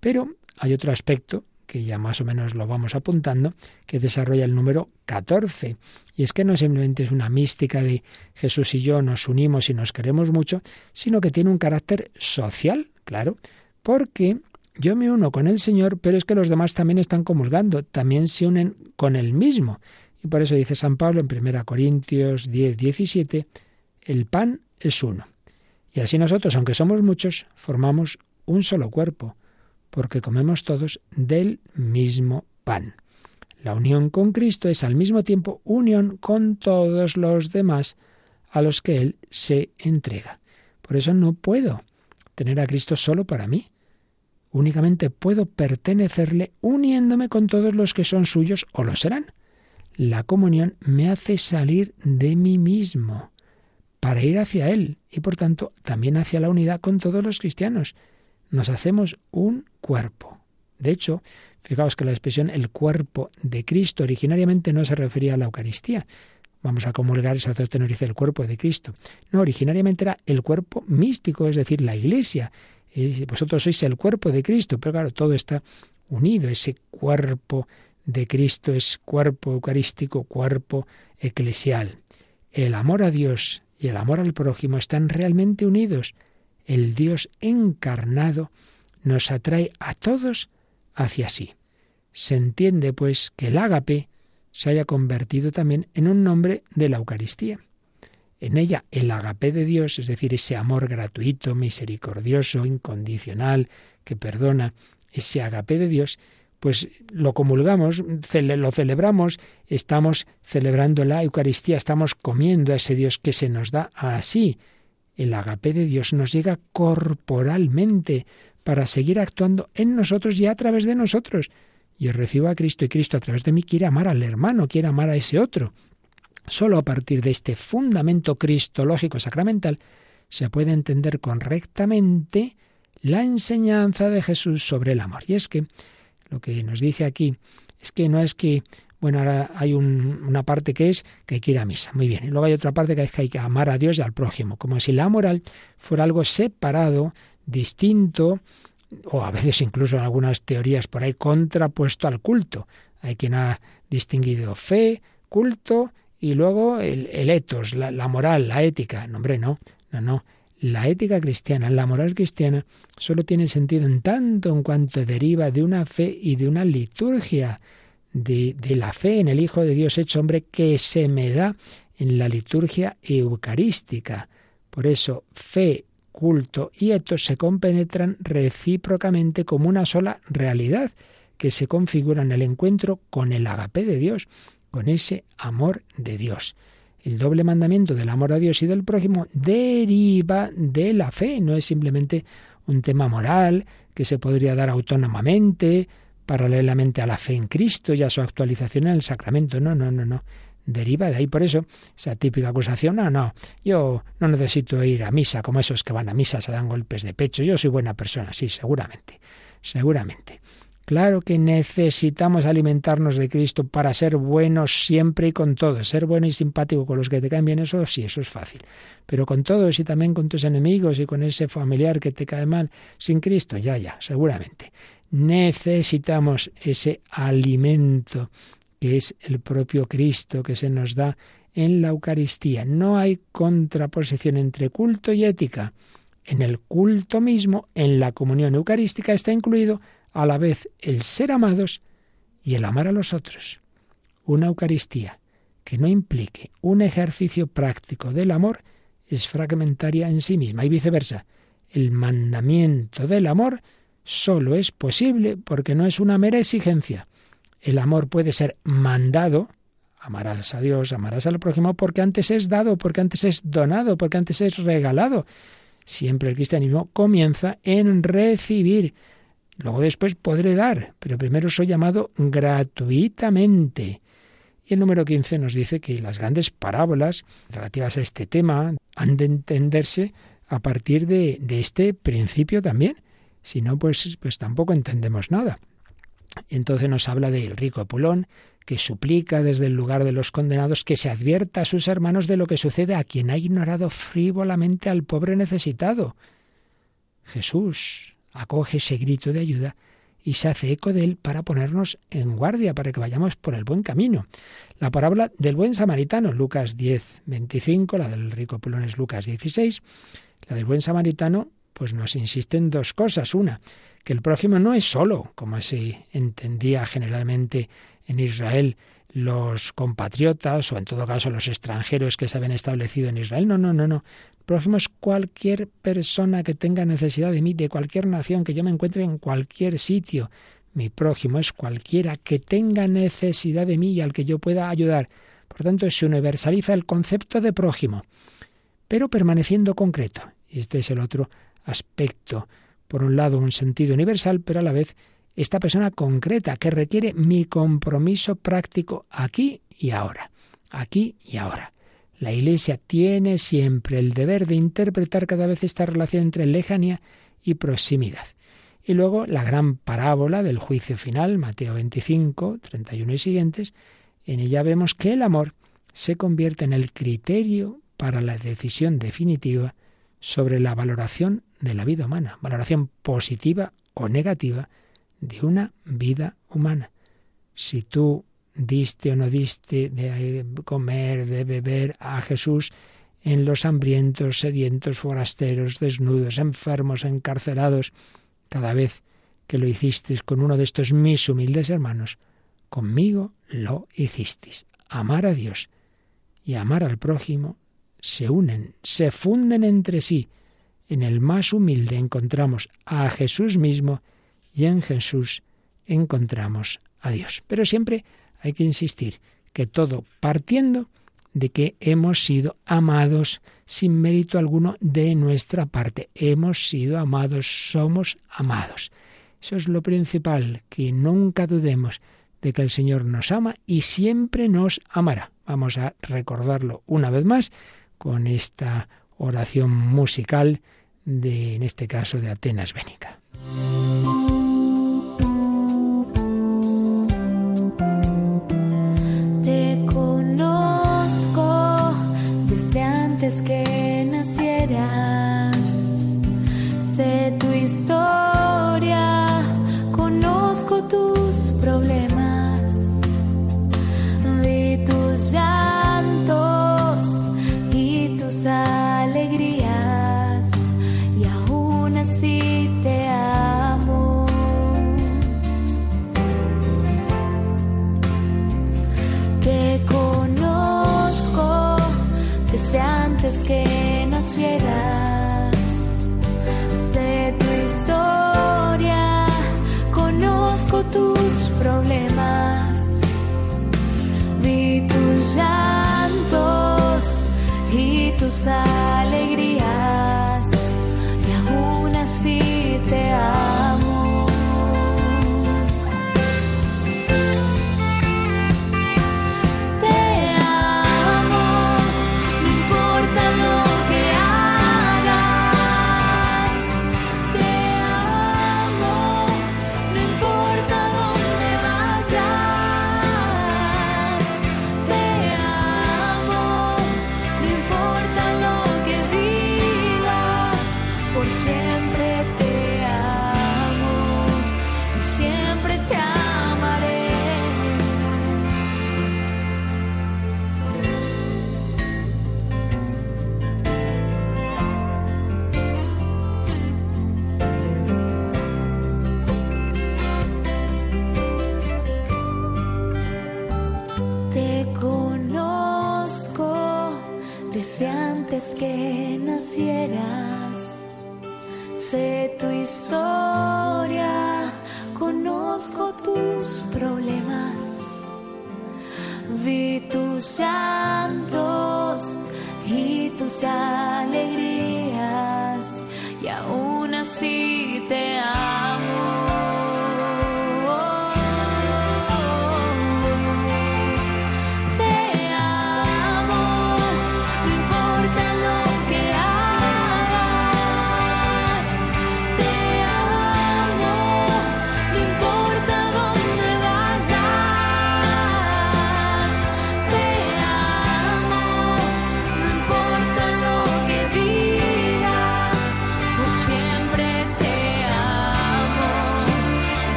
Pero hay otro aspecto que ya más o menos lo vamos apuntando, que desarrolla el número 14. Y es que no simplemente es una mística de Jesús y yo nos unimos y nos queremos mucho, sino que tiene un carácter social, claro, porque yo me uno con el Señor, pero es que los demás también están comulgando, también se unen con el mismo. Y por eso dice San Pablo en 1 Corintios 10, 17, el pan es uno. Y así nosotros, aunque somos muchos, formamos un solo cuerpo, porque comemos todos del mismo pan. La unión con Cristo es al mismo tiempo unión con todos los demás a los que Él se entrega. Por eso no puedo tener a Cristo solo para mí únicamente puedo pertenecerle uniéndome con todos los que son suyos o lo serán. La comunión me hace salir de mí mismo para ir hacia Él y por tanto también hacia la unidad con todos los cristianos. Nos hacemos un cuerpo. De hecho, fijaos que la expresión el cuerpo de Cristo originariamente no se refería a la Eucaristía. Vamos a comulgar, el sacerdote nos dice el cuerpo de Cristo. No, originariamente era el cuerpo místico, es decir, la Iglesia vosotros sois el cuerpo de Cristo, pero claro, todo está unido, ese cuerpo de Cristo es cuerpo eucarístico, cuerpo eclesial. El amor a Dios y el amor al prójimo están realmente unidos. El Dios encarnado nos atrae a todos hacia sí. Se entiende, pues, que el ágape se haya convertido también en un nombre de la Eucaristía. En ella el agape de Dios, es decir, ese amor gratuito, misericordioso, incondicional, que perdona, ese agape de Dios, pues lo comulgamos, lo celebramos, estamos celebrando la Eucaristía, estamos comiendo a ese Dios que se nos da así. El agape de Dios nos llega corporalmente para seguir actuando en nosotros y a través de nosotros. Yo recibo a Cristo y Cristo a través de mí quiere amar al hermano, quiere amar a ese otro. Solo a partir de este fundamento cristológico sacramental se puede entender correctamente la enseñanza de Jesús sobre el amor. Y es que lo que nos dice aquí es que no es que, bueno, ahora hay una parte que es que hay que ir a misa, muy bien, y luego hay otra parte que es que hay que amar a Dios y al prójimo, como si la moral fuera algo separado, distinto, o a veces incluso en algunas teorías por ahí contrapuesto al culto. Hay quien ha distinguido fe, culto y luego el, etos, la, la, moral, la ética. No, hombre, no, no, no. La ética cristiana, la moral cristiana, solo tiene sentido en tanto en cuanto deriva de una fe y de una liturgia, de, la fe en el Hijo de Dios hecho hombre que se me da en la liturgia eucarística. Por eso, fe, culto y etos se compenetran recíprocamente como una sola realidad que se configura en el encuentro con el agape de Dios con ese amor de Dios. El doble mandamiento del amor a Dios y del prójimo deriva de la fe, no es simplemente un tema moral que se podría dar autónomamente, paralelamente a la fe en Cristo y a su actualización en el sacramento. No, no, no, no. Deriva de ahí. Por eso, esa típica acusación, no, no, yo no necesito ir a misa como esos que van a misa, se dan golpes de pecho. Yo soy buena persona, sí, seguramente, seguramente. Claro que necesitamos alimentarnos de Cristo para ser buenos siempre y con todos. Ser bueno y simpático con los que te caen bien, eso sí, eso es fácil. Pero con todos y también con tus enemigos y con ese familiar que te cae mal, sin Cristo, ya, ya, seguramente. Necesitamos ese alimento que es el propio Cristo que se nos da en la Eucaristía. No hay contraposición entre culto y ética. En el culto mismo, en la comunión eucarística, está incluido a la vez el ser amados y el amar a los otros. Una Eucaristía que no implique un ejercicio práctico del amor es fragmentaria en sí misma y viceversa. El mandamiento del amor solo es posible porque no es una mera exigencia. El amor puede ser mandado, amarás a Dios, amarás al prójimo, porque antes es dado, porque antes es donado, porque antes es regalado. Siempre el cristianismo comienza en recibir. Luego después podré dar, pero primero soy llamado gratuitamente. Y el número 15 nos dice que las grandes parábolas relativas a este tema han de entenderse a partir de, de este principio también. Si no, pues, pues tampoco entendemos nada. Entonces nos habla del rico Apulón, que suplica desde el lugar de los condenados que se advierta a sus hermanos de lo que sucede a quien ha ignorado frívolamente al pobre necesitado. Jesús acoge ese grito de ayuda y se hace eco de él para ponernos en guardia, para que vayamos por el buen camino. La parábola del buen samaritano, Lucas 10, 25, la del rico Apulón es Lucas 16, la del buen samaritano, pues nos insiste en dos cosas. Una, que el prójimo no es solo, como se entendía generalmente en Israel los compatriotas o en todo caso los extranjeros que se habían establecido en Israel. No, no, no, no. Prójimo es cualquier persona que tenga necesidad de mí, de cualquier nación, que yo me encuentre en cualquier sitio. Mi prójimo es cualquiera que tenga necesidad de mí y al que yo pueda ayudar. Por tanto, se universaliza el concepto de prójimo, pero permaneciendo concreto. Y este es el otro aspecto. Por un lado, un sentido universal, pero a la vez esta persona concreta que requiere mi compromiso práctico aquí y ahora. Aquí y ahora. La Iglesia tiene siempre el deber de interpretar cada vez esta relación entre lejanía y proximidad. Y luego la gran parábola del juicio final, Mateo 25, 31 y siguientes, en ella vemos que el amor se convierte en el criterio para la decisión definitiva sobre la valoración de la vida humana, valoración positiva o negativa de una vida humana. Si tú diste o no diste de comer, de beber a Jesús en los hambrientos, sedientos, forasteros, desnudos, enfermos, encarcelados, cada vez que lo hicisteis con uno de estos mis humildes hermanos, conmigo lo hicisteis. Amar a Dios y amar al prójimo se unen, se funden entre sí. En el más humilde encontramos a Jesús mismo y en Jesús encontramos a Dios. Pero siempre hay que insistir que todo partiendo de que hemos sido amados sin mérito alguno de nuestra parte. Hemos sido amados, somos amados. Eso es lo principal, que nunca dudemos de que el Señor nos ama y siempre nos amará. Vamos a recordarlo una vez más con esta oración musical de, en este caso, de Atenas Bénica.
Que nacieras. Sé tu historia,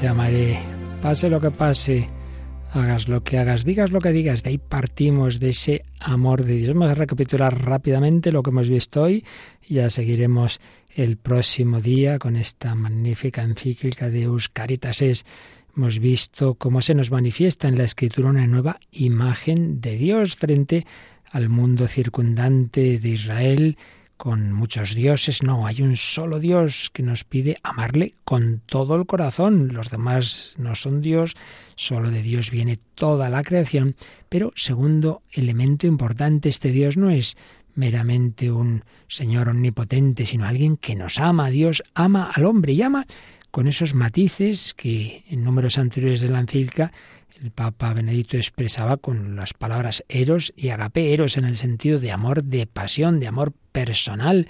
te
amaré, pase lo que pase, hagas lo que hagas, digas lo que digas. De ahí partimos de ese amor de Dios. Vamos a recapitular rápidamente lo que hemos visto hoy y ya seguiremos el próximo día con esta magnífica encíclica de Euscaritas. Hemos visto cómo se nos manifiesta en la Escritura una nueva imagen de Dios frente al mundo circundante de Israel con muchos dioses, no, hay un solo Dios que nos pide amarle con todo el corazón. Los demás no son Dios, solo de Dios viene toda la creación. Pero segundo elemento importante, este Dios no es meramente un Señor omnipotente, sino alguien que nos ama. Dios ama al hombre y ama con esos matices que en números anteriores de la encíclica el Papa Benedicto expresaba con las palabras eros y agape, eros en el sentido de amor de pasión, de amor personal,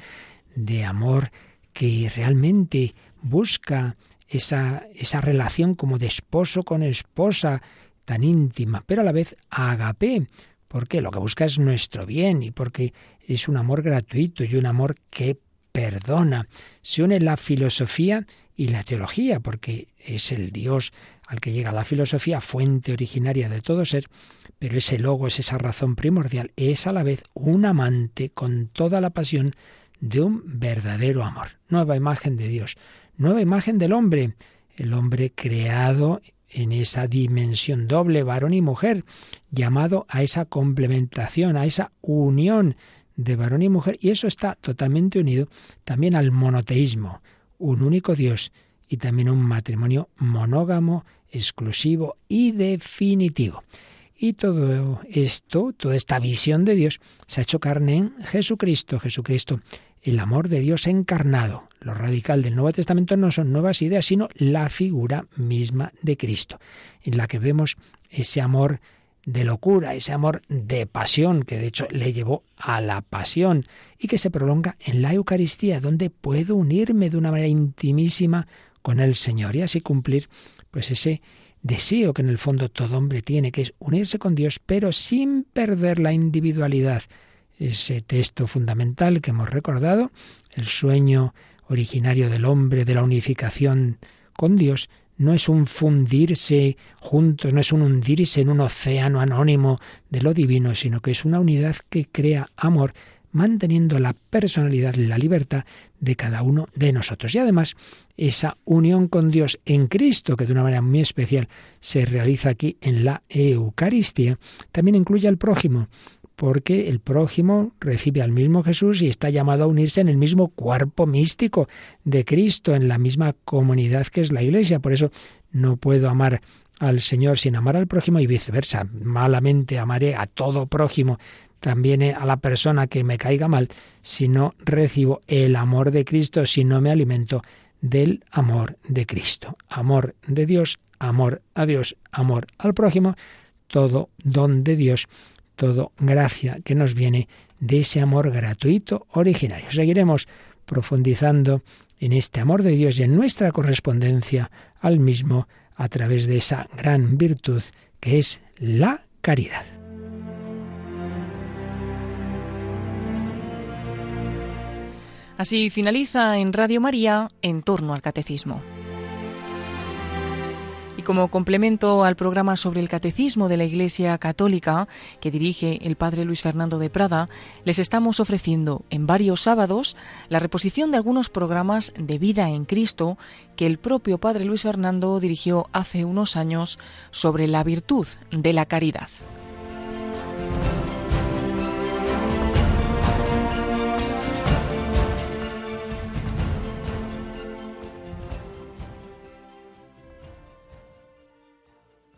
de amor que realmente busca esa, esa relación como de esposo con esposa tan íntima, pero a la vez agape, porque lo que busca es nuestro bien y porque es un amor gratuito y un amor que perdona. Se une la filosofía y la teología, porque es el Dios al que llega la filosofía, fuente originaria de todo ser, pero ese logo es esa razón primordial, es a la vez un amante con toda la pasión de un verdadero amor. Nueva imagen de Dios, nueva imagen del hombre, el hombre creado en esa dimensión doble, varón y mujer, llamado a esa complementación, a esa unión de varón y mujer, y eso está totalmente unido también al monoteísmo, un único Dios y también un matrimonio monógamo exclusivo y definitivo. Y todo esto, toda esta visión de Dios, se ha hecho carne en Jesucristo. Jesucristo, el amor de Dios encarnado. Lo radical del Nuevo Testamento no son nuevas ideas, sino la figura misma de Cristo, en la que vemos ese amor de locura, ese amor de pasión, que de hecho le llevó a la pasión, y que se prolonga en la Eucaristía, donde puedo unirme de una manera intimísima con el Señor y así cumplir pues ese deseo que en el fondo todo hombre tiene, que es unirse con Dios, pero sin perder la individualidad. Ese texto fundamental que hemos recordado, el sueño originario del hombre de la unificación con Dios, no es un fundirse juntos, no es un hundirse en un océano anónimo de lo divino, sino que es una unidad que crea amor manteniendo la personalidad y la libertad de cada uno de nosotros. Y además, esa unión con Dios en Cristo, que de una manera muy especial se realiza aquí en la Eucaristía, también incluye al prójimo, porque el prójimo recibe al mismo Jesús y está llamado a unirse en el mismo cuerpo místico de Cristo, en la misma comunidad que es la Iglesia. Por eso no puedo amar al Señor sin amar al prójimo y viceversa. Malamente amaré a todo prójimo también a la persona que me caiga mal si no recibo el amor de Cristo, si no me alimento del amor de Cristo. Amor de Dios, amor a Dios, amor al prójimo, todo don de Dios, todo gracia que nos viene de ese amor gratuito originario. Seguiremos profundizando en este amor de Dios y en nuestra correspondencia al mismo a través de esa gran virtud que es la caridad.
Así finaliza en Radio María en torno al catecismo. Como complemento al programa sobre el catecismo de la Iglesia Católica que dirige el Padre Luis Fernando de Prada, les estamos ofreciendo en varios sábados la reposición de algunos programas de vida en Cristo que el propio Padre Luis Fernando dirigió hace unos años sobre la virtud de la caridad.